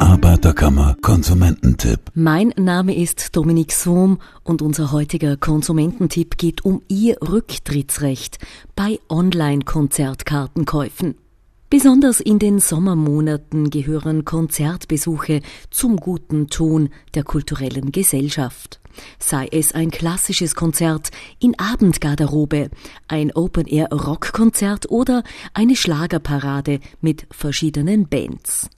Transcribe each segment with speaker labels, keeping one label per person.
Speaker 1: Arbeiterkammer Konsumententipp.
Speaker 2: Mein Name ist Dominik Sohm und unser heutiger Konsumententipp geht um Ihr Rücktrittsrecht bei Online-Konzertkartenkäufen. Besonders in den Sommermonaten gehören Konzertbesuche zum guten Ton der kulturellen Gesellschaft. Sei es ein klassisches Konzert in Abendgarderobe, ein Open-Air-Rockkonzert oder eine Schlagerparade mit verschiedenen Bands.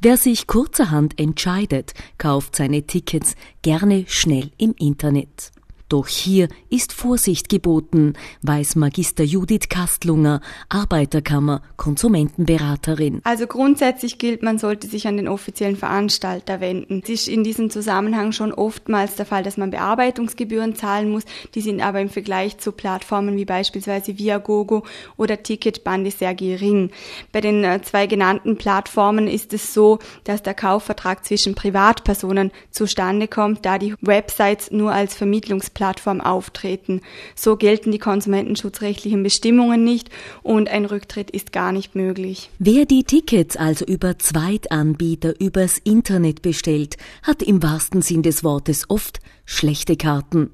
Speaker 2: Wer sich kurzerhand entscheidet, kauft seine Tickets gerne schnell im Internet. Doch hier ist Vorsicht geboten, weiß Magister Judith Kastlunger, Arbeiterkammer, Konsumentenberaterin.
Speaker 3: Also grundsätzlich gilt, man sollte sich an den offiziellen Veranstalter wenden. Es ist in diesem Zusammenhang schon oftmals der Fall, dass man Bearbeitungsgebühren zahlen muss. Die sind aber im Vergleich zu Plattformen wie beispielsweise Viagogo oder Ticketbande sehr gering. Bei den äh, zwei genannten Plattformen ist es so, dass der Kaufvertrag zwischen Privatpersonen zustande kommt, da die Websites nur als Vermittlungs Plattform auftreten. So gelten die konsumentenschutzrechtlichen Bestimmungen nicht und ein Rücktritt ist gar nicht möglich.
Speaker 2: Wer die Tickets also über Zweitanbieter übers Internet bestellt, hat im wahrsten Sinn des Wortes oft schlechte Karten.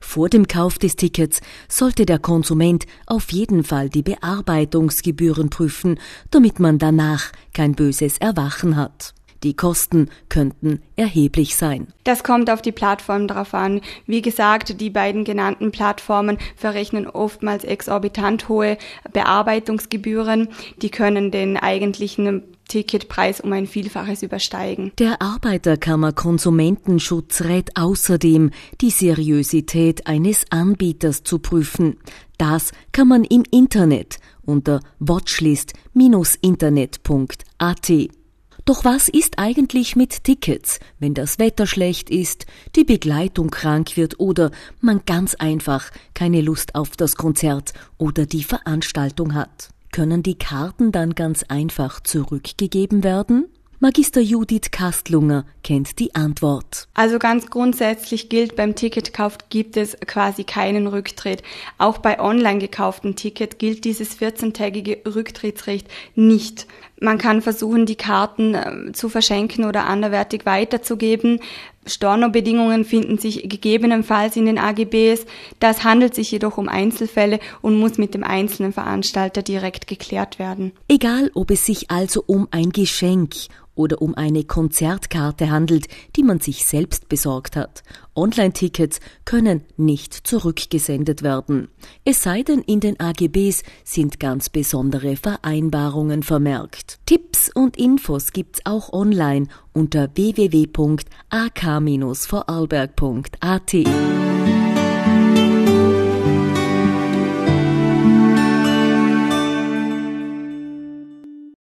Speaker 2: Vor dem Kauf des Tickets sollte der Konsument auf jeden Fall die Bearbeitungsgebühren prüfen, damit man danach kein böses Erwachen hat. Die Kosten könnten erheblich sein.
Speaker 3: Das kommt auf die Plattform drauf an. Wie gesagt, die beiden genannten Plattformen verrechnen oftmals exorbitant hohe Bearbeitungsgebühren. Die können den eigentlichen Ticketpreis um ein Vielfaches übersteigen.
Speaker 2: Der Arbeiterkammer Konsumentenschutz rät außerdem, die Seriosität eines Anbieters zu prüfen. Das kann man im Internet unter watchlist-internet.at. Doch was ist eigentlich mit Tickets, wenn das Wetter schlecht ist, die Begleitung krank wird oder man ganz einfach keine Lust auf das Konzert oder die Veranstaltung hat? Können die Karten dann ganz einfach zurückgegeben werden? Magister Judith Kastlunger kennt die Antwort.
Speaker 3: Also ganz grundsätzlich gilt, beim Ticketkauf gibt es quasi keinen Rücktritt. Auch bei online gekauften Ticket gilt dieses 14-tägige Rücktrittsrecht nicht. Man kann versuchen, die Karten äh, zu verschenken oder anderwertig weiterzugeben. Stornobedingungen finden sich gegebenenfalls in den AGBs. Das handelt sich jedoch um Einzelfälle und muss mit dem einzelnen Veranstalter direkt geklärt werden.
Speaker 2: Egal, ob es sich also um ein Geschenk oder um eine Konzertkarte handelt, die man sich selbst besorgt hat. Online-Tickets können nicht zurückgesendet werden. Es sei denn, in den AGBs sind ganz besondere Vereinbarungen vermerkt. Tipps und Infos gibt's auch online unter www.ak-vorarlberg.at.